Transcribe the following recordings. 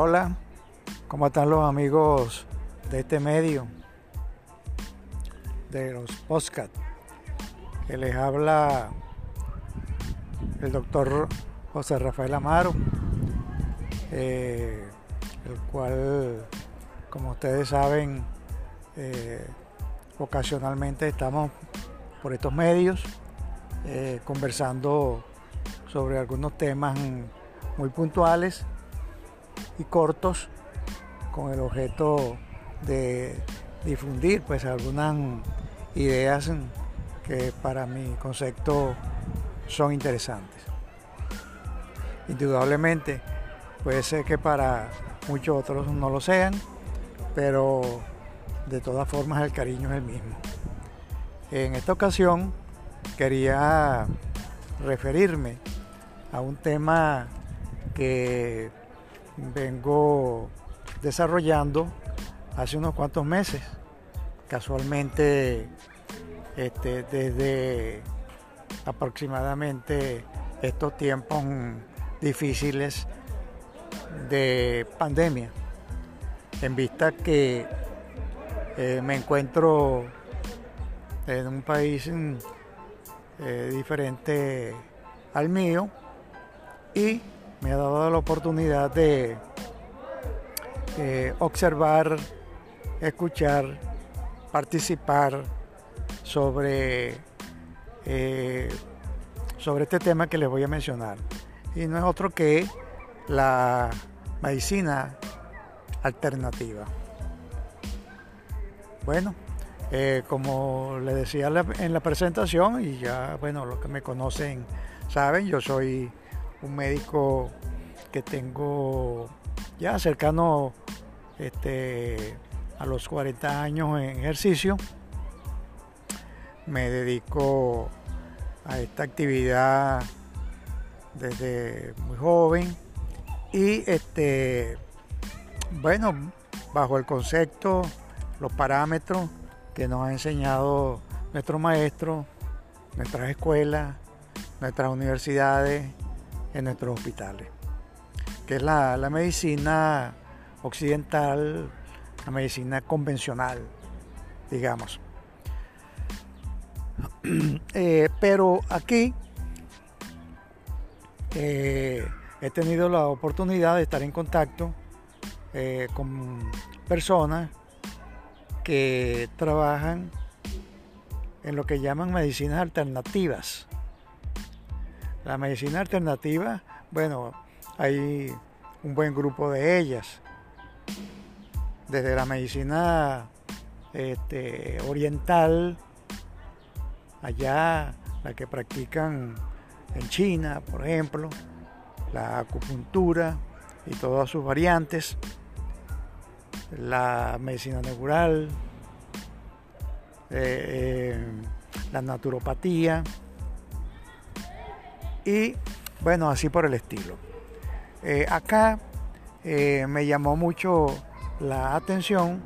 Hola, ¿cómo están los amigos de este medio? De los podcast. Que les habla el doctor José Rafael Amaro, eh, el cual, como ustedes saben, eh, ocasionalmente estamos por estos medios eh, conversando sobre algunos temas muy puntuales y cortos con el objeto de difundir pues algunas ideas que para mi concepto son interesantes. Indudablemente puede ser que para muchos otros no lo sean, pero de todas formas el cariño es el mismo. En esta ocasión quería referirme a un tema que vengo desarrollando hace unos cuantos meses. Casualmente, este, desde aproximadamente estos tiempos difíciles de pandemia, en vista que eh, me encuentro en un país eh, diferente al mío y me ha dado la oportunidad de observar, escuchar, participar sobre, eh, sobre este tema que les voy a mencionar. Y no es otro que la medicina alternativa. Bueno, eh, como les decía en la presentación, y ya, bueno, los que me conocen saben, yo soy un médico que tengo ya cercano este, a los 40 años en ejercicio. Me dedico a esta actividad desde muy joven y este bueno bajo el concepto los parámetros que nos ha enseñado nuestro maestro nuestras escuelas nuestras universidades en nuestros hospitales, que es la, medicina occidental, la medicina convencional, digamos. Eh, pero aquí eh, he tenido la oportunidad de estar en contacto eh, con personas que trabajan en lo que llaman medicinas alternativas. La medicina alternativa, bueno, hay un buen grupo de ellas. Desde la medicina este, oriental, allá, la que practican en China, por ejemplo, la acupuntura y todas sus variantes, la medicina natural, eh, eh, la naturopatía, y bueno, así por el estilo. Eh, acá eh, me llamó mucho la atención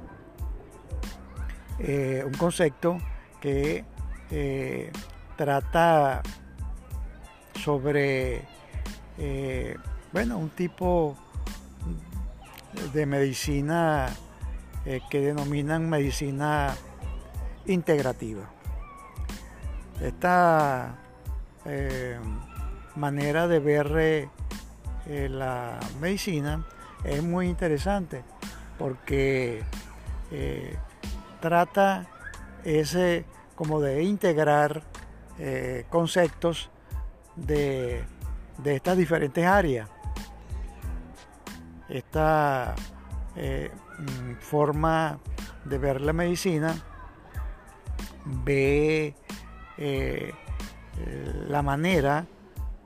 eh, un concepto que trata sobre, bueno, un tipo de medicina que denominan medicina integrativa. Esta manera de ver eh, eh, la medicina es muy interesante porque eh, trata ese como de integrar conceptos de, de, estas diferentes áreas. Esta mm, forma de ver la medicina ve la manera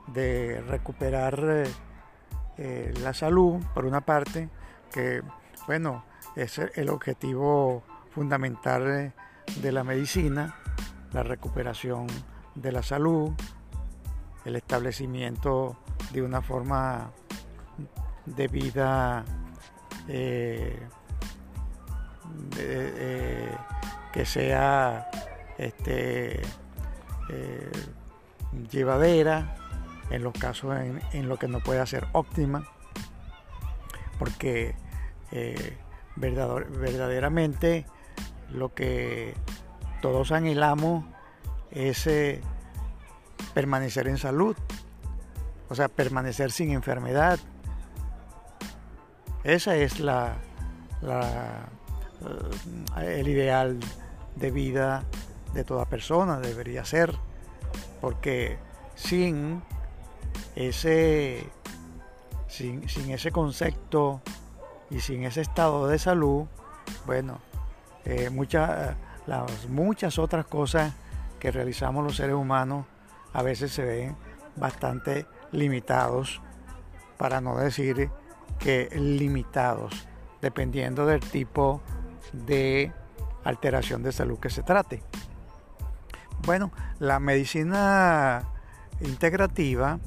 de recuperar eh, eh, la salud, por una parte, que bueno, es el objetivo fundamental de la medicina, la recuperación de la salud, el establecimiento de una forma de vida eh, que sea este, llevadera, en los casos en, lo que no puede ser óptima. porque verdaderamente lo que todos anhelamos es permanecer en salud, o sea, permanecer sin enfermedad. Esa es la, el ideal de vida de toda persona, debería ser, porque sin ese, sin, ese concepto y sin ese estado de salud, bueno, eh, muchas, las muchas otras cosas que realizamos los seres humanos a veces se ven bastante limitados, para no decir que limitados, dependiendo del tipo de alteración de salud que se trate. Bueno, la medicina integrativa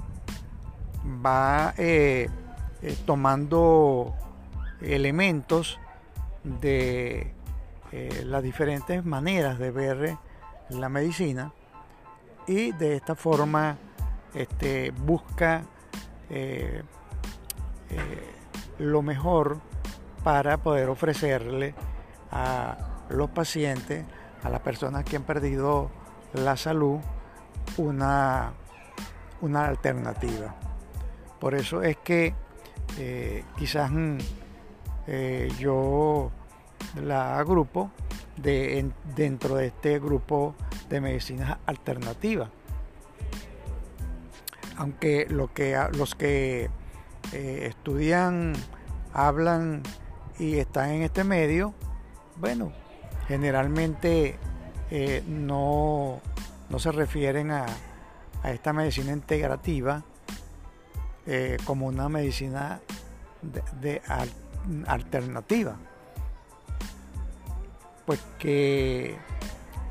va eh, eh, tomando elementos de eh, las diferentes maneras de ver la medicina y de esta forma este, busca lo mejor para poder ofrecerle a los pacientes, a las personas que han perdido la salud, una, una alternativa. Por eso es que eh, quizás mm, yo la agrupo de, dentro de este grupo de medicinas alternativas. Aunque lo que, los que eh, estudian, hablan y están en este medio, bueno, generalmente eh, no, se refieren a, esta medicina integrativa eh, como una medicina de, alternativa, pues que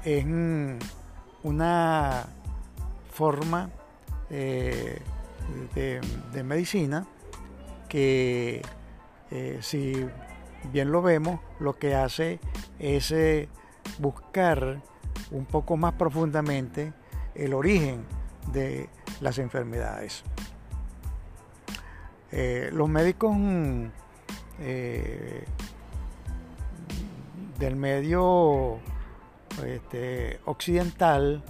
es una forma eh, de, medicina que eh, si bien lo vemos, lo que hace es buscar un poco más profundamente el origen de las enfermedades. Los médicos del medio este, occidental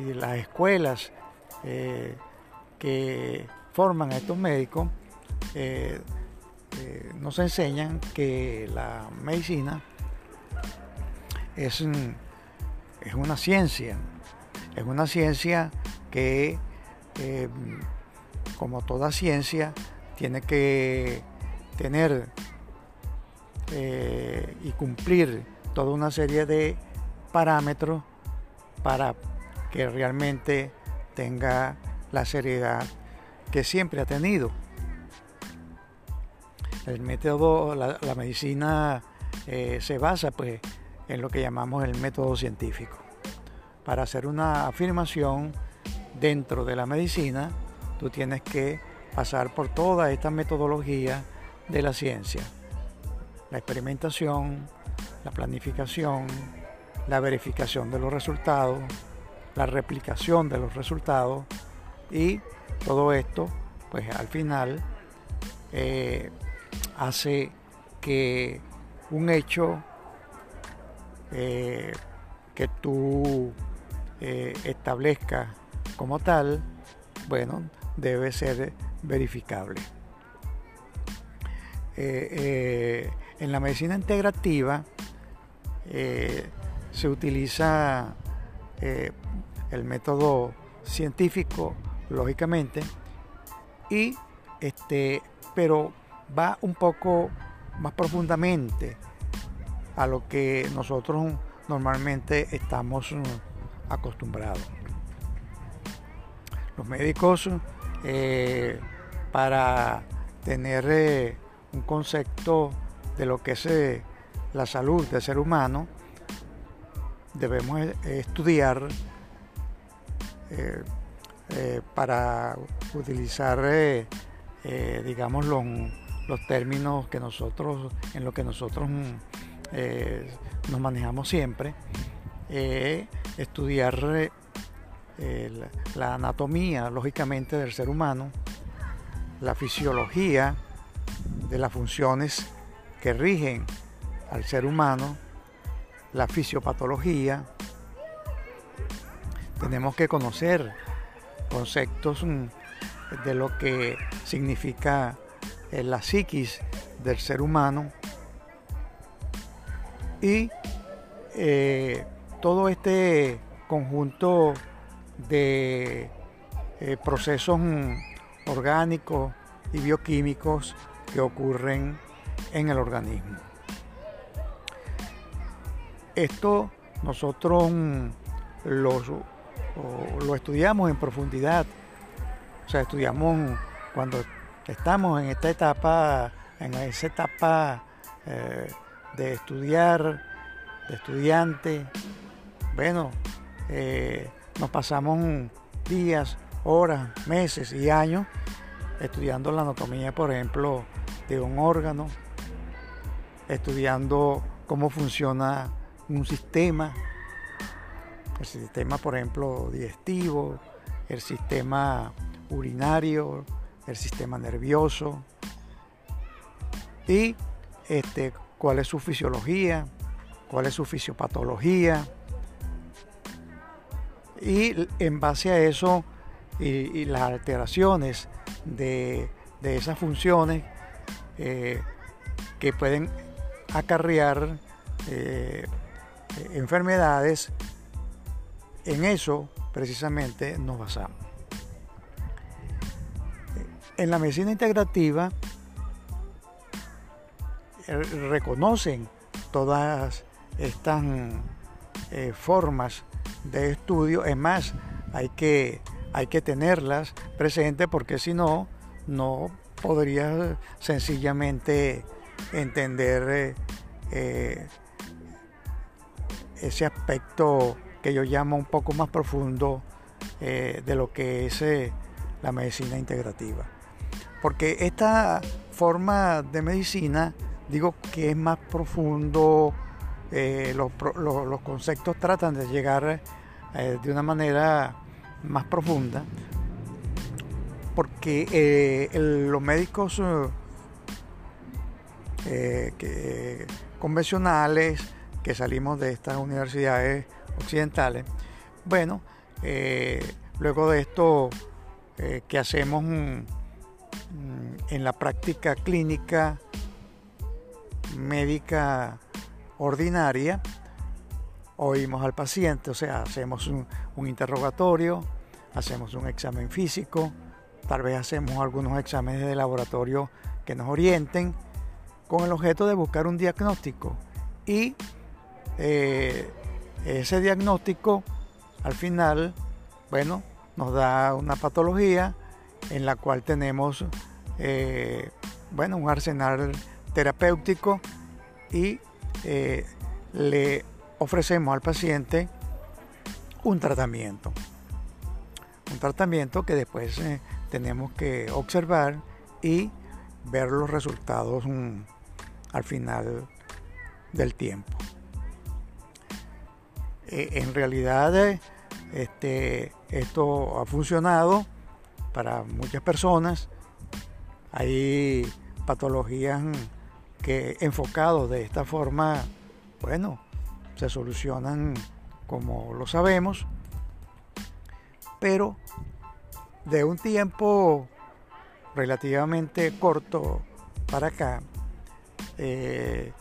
y las escuelas eh, que forman a estos médicos eh, eh, nos enseñan que la medicina es, es una ciencia, es una ciencia que, como toda ciencia, tiene que tener y cumplir toda una serie de parámetros para que realmente tenga la seriedad que siempre ha tenido. El método, la, medicina eh, se basa pues en lo que llamamos el método científico. Para hacer una afirmación dentro de la medicina, tú tienes que pasar por toda esta metodología de la ciencia. La experimentación, la planificación, la verificación de los resultados, la replicación de los resultados y todo esto pues al final eh, hace que un hecho eh, que tú eh, establezcas como tal, bueno, debe ser verificable. en la medicina integrativa se utiliza el método científico, lógicamente, y este, pero va un poco más profundamente a lo que nosotros normalmente estamos mm, acostumbrados. Los médicos, eh, para tener eh, un concepto de lo que es eh, la salud del ser humano, debemos estudiar para utilizar, los, los, términos que nosotros, en lo que nosotros nos manejamos siempre, estudiar la anatomía, lógicamente, del ser humano, la fisiología de las funciones que rigen al ser humano, la fisiopatología. Tenemos que conocer conceptos mm, de lo que significa eh, la psiquis del ser humano y eh, todo este conjunto de eh, procesos mm, orgánicos y bioquímicos que ocurren en el organismo. Esto nosotros mm, lo, lo estudiamos en profundidad, o sea, estudiamos cuando estamos en esta etapa, en esa etapa eh, de estudiar, de estudiante, bueno, eh, nos pasamos días, horas, meses y años estudiando la anatomía, por ejemplo, de un órgano, estudiando cómo funciona un sistema, el sistema, por ejemplo, digestivo, el sistema urinario, el sistema nervioso y este, cuál es su fisiología, cuál es su fisiopatología. Y en base a eso y, las alteraciones de, esas funciones eh, que pueden acarrear eh, enfermedades, en eso precisamente nos basamos. En la medicina integrativa eh, reconocen todas estas eh, formas de estudio, es más, hay que, hay que tenerlas presentes porque si no, no podría sencillamente entender eh, ese aspecto que yo llamo un poco más profundo de lo que es la medicina integrativa. Porque esta forma de medicina, digo que es más profundo, eh, los, conceptos tratan de llegar eh, de una manera más profunda, porque eh, los médicos convencionales que salimos de estas universidades occidentales, bueno, luego de esto que hacemos Mm, en la práctica clínica médica ordinaria, oímos al paciente, o sea, hacemos un, interrogatorio, hacemos un examen físico, tal vez hacemos algunos exámenes de laboratorio que nos orienten con el objeto de buscar un diagnóstico. Y eh, ese diagnóstico al final, bueno, nos da una patología, en la cual tenemos eh, bueno, un arsenal terapéutico y eh, le ofrecemos al paciente un tratamiento. Un tratamiento que después eh, tenemos que observar y ver los resultados mm, al final del tiempo. en realidad este, esto ha funcionado para muchas personas. Hay patologías que enfocados de esta forma, bueno, se solucionan como lo sabemos, pero de un tiempo relativamente corto para acá, eh,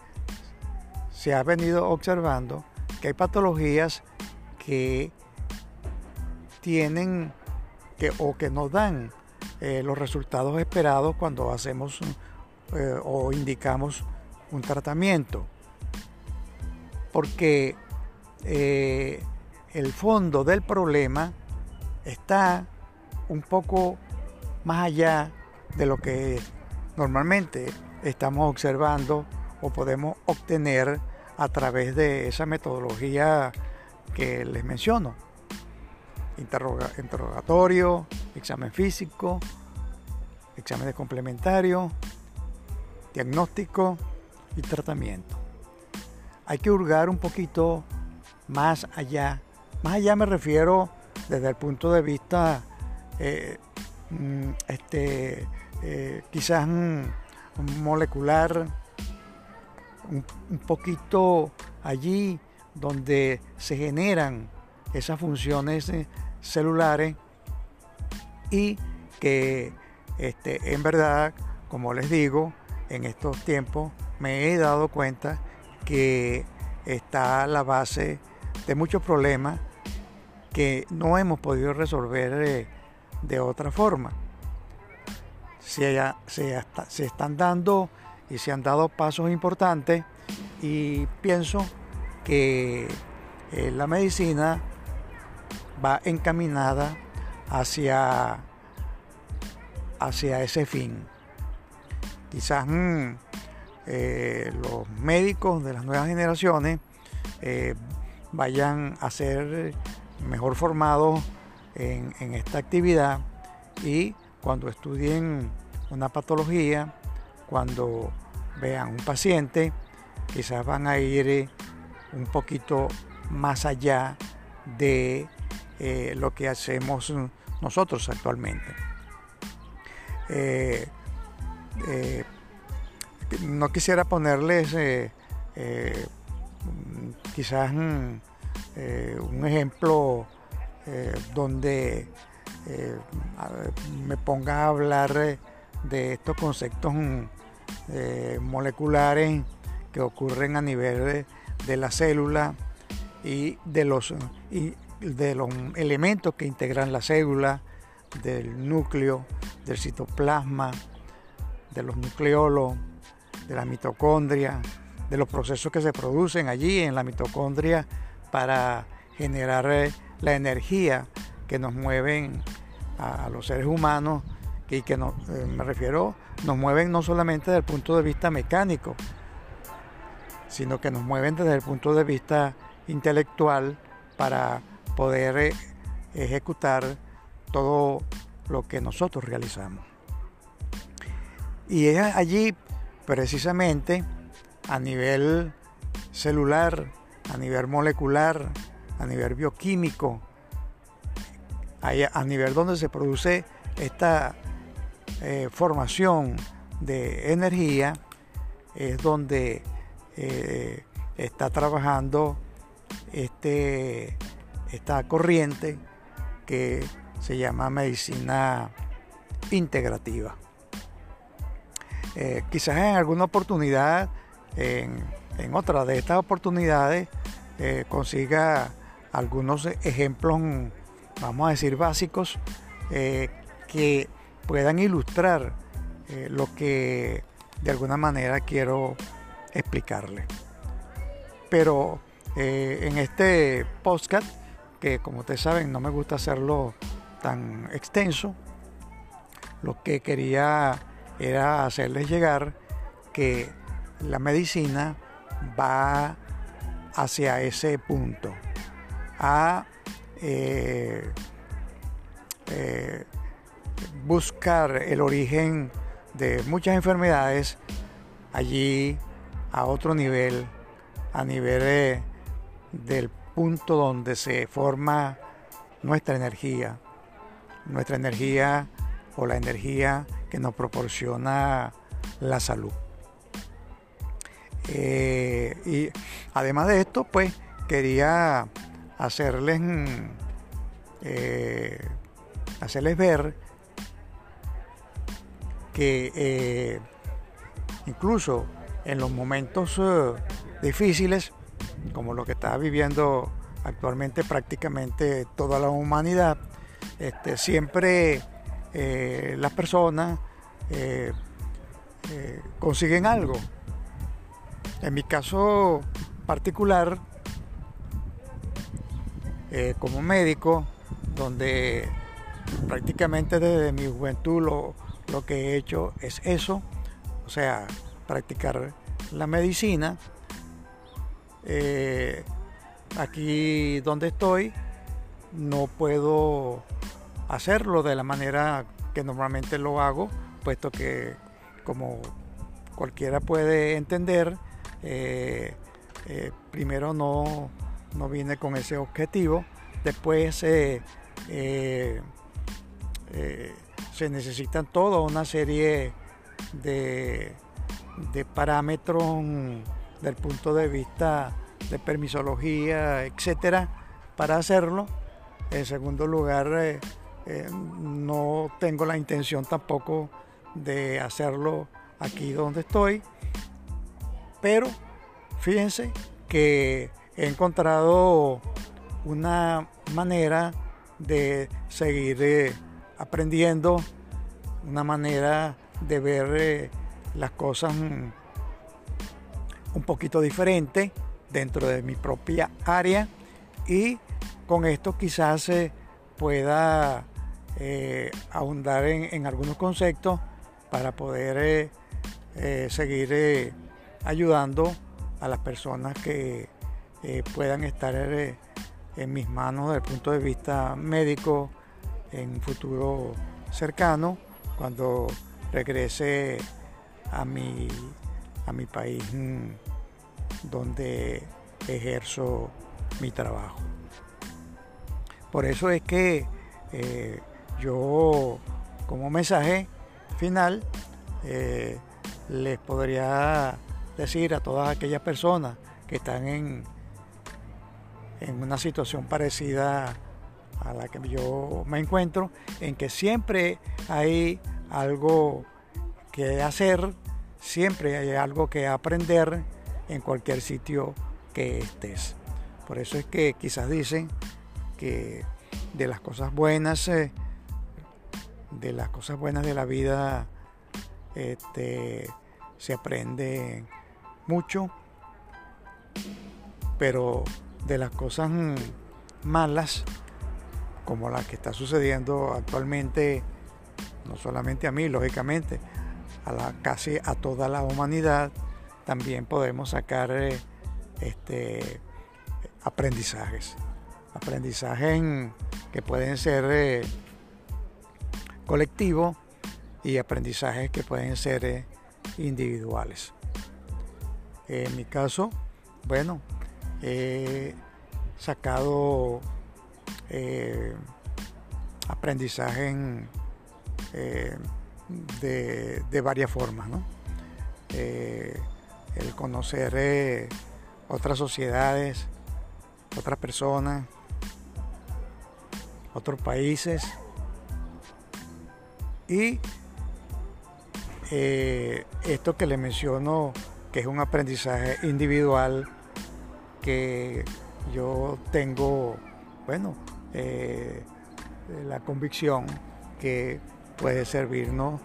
se ha venido observando que hay patologías que tienen que, o que nos dan eh, los resultados esperados cuando hacemos eh, o indicamos un tratamiento. Porque eh, el fondo del problema está un poco más allá de lo que normalmente estamos observando o podemos obtener a través de esa metodología que les menciono interrogatorio, examen físico, examen de complementario, diagnóstico y tratamiento. Hay que hurgar un poquito más allá. Más allá me refiero desde el punto de vista, eh, mm, este, eh, quizás molecular, un, poquito allí donde se generan esas funciones eh, celulares y que este, en verdad, como les digo, en estos tiempos me he dado cuenta que está la base de muchos problemas que no hemos podido resolver eh, de otra forma. Se, están dando y se han dado pasos importantes y pienso que eh, la medicina va encaminada hacia, hacia ese fin. Quizás mm, eh, los médicos de las nuevas generaciones eh, vayan a ser mejor formados en, esta actividad y cuando estudien una patología, cuando vean un paciente, quizás van a ir eh, un poquito más allá de lo que hacemos nosotros actualmente no quisiera ponerles eh, eh, quizás mm, eh, un ejemplo donde me ponga a hablar de estos conceptos mm, moleculares que ocurren a nivel de, la célula y de los, y de los elementos que integran la célula, del núcleo, del citoplasma, de los nucleolos, de la mitocondria, de los procesos que se producen allí en la mitocondria para generar eh, la energía que nos mueven a, los seres humanos y que no, eh, me refiero, nos mueven no solamente desde el punto de vista mecánico, sino que nos mueven desde el punto de vista intelectual para poder eh, ejecutar todo lo que nosotros realizamos. Y es allí precisamente a nivel celular, a nivel molecular, a nivel bioquímico, a nivel donde se produce esta eh, formación de energía, es donde eh, está trabajando este, esta corriente que se llama medicina integrativa. Eh, quizás en alguna oportunidad, en, otra de estas oportunidades, eh, consiga algunos ejemplos, vamos a decir, básicos eh, que puedan ilustrar lo que de alguna manera quiero explicarle. Pero en este podcast, que como ustedes saben no me gusta hacerlo tan extenso, lo que quería era hacerles llegar que la medicina va hacia ese punto, a eh, eh, buscar el origen de muchas enfermedades allí a otro nivel, a nivel del punto donde se forma nuestra energía, nuestra energía o la energía que nos proporciona la salud. Eh, y además de esto, pues quería hacerles, eh, hacerles ver que eh, incluso en los momentos difíciles, como lo que está viviendo actualmente prácticamente toda la humanidad, este, siempre las personas eh, eh, consiguen algo. En mi caso particular, como médico, donde prácticamente desde mi juventud lo, lo que he hecho es eso, o sea, practicar la medicina. aquí donde estoy no puedo hacerlo de la manera que normalmente lo hago, puesto que como cualquiera puede entender, eh, eh, primero no, no, vine con ese objetivo, después eh, se necesitan toda una serie de, de parámetros del punto de vista de permisología, etcétera, para hacerlo. En segundo lugar, eh, eh, no tengo la intención tampoco de hacerlo aquí donde estoy, pero fíjense que he encontrado una manera de seguir eh, aprendiendo, una manera de ver las cosas un poquito diferente dentro de mi propia área. Y con esto quizás se pueda eh, ahondar en, algunos conceptos para poder eh, eh, seguir ayudando a las personas que puedan estar en mis manos desde el punto de vista médico en un futuro cercano cuando regrese a mi, a mi país mm, donde ejerzo mi trabajo. Por eso es que eh, yo como mensaje final eh, les podría decir a todas aquellas personas que están en, en una situación parecida a la que yo me encuentro, en que siempre hay algo que hacer, siempre hay algo que aprender en cualquier sitio que estés. Por eso es que quizás dicen que de las cosas buenas, eh, de las cosas buenas de la vida, este, se aprende mucho, pero de las cosas malas, como la que está sucediendo actualmente, no solamente a mí, lógicamente, a casi a toda la humanidad, también podemos sacar eh, este, aprendizajes. Aprendizajes que pueden ser eh, colectivos y aprendizajes que pueden ser eh, individuales. En mi caso, bueno, he sacado aprendizaje de, de, varias formas, ¿no? el conocer eh, otras sociedades, otras personas, otros países y eh, esto que le menciono que es un aprendizaje individual que yo tengo, bueno, eh, la convicción que puede servirnos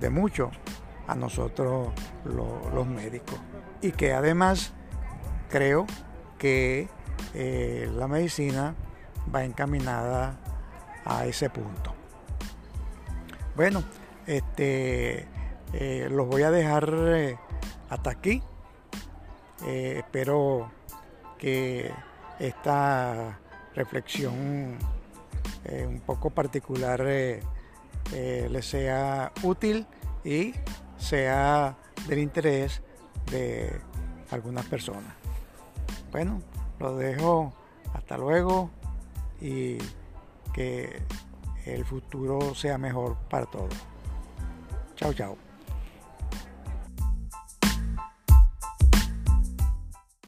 de mucho a nosotros los médicos. Y que además creo que eh, la medicina va encaminada a ese punto. Bueno, este, eh, los voy a dejar eh, hasta aquí. espero que esta reflexión un poco particular les sea útil y sea del interés de algunas personas. Bueno, lo dejo hasta luego y que el futuro sea mejor para todos. Chao, chao.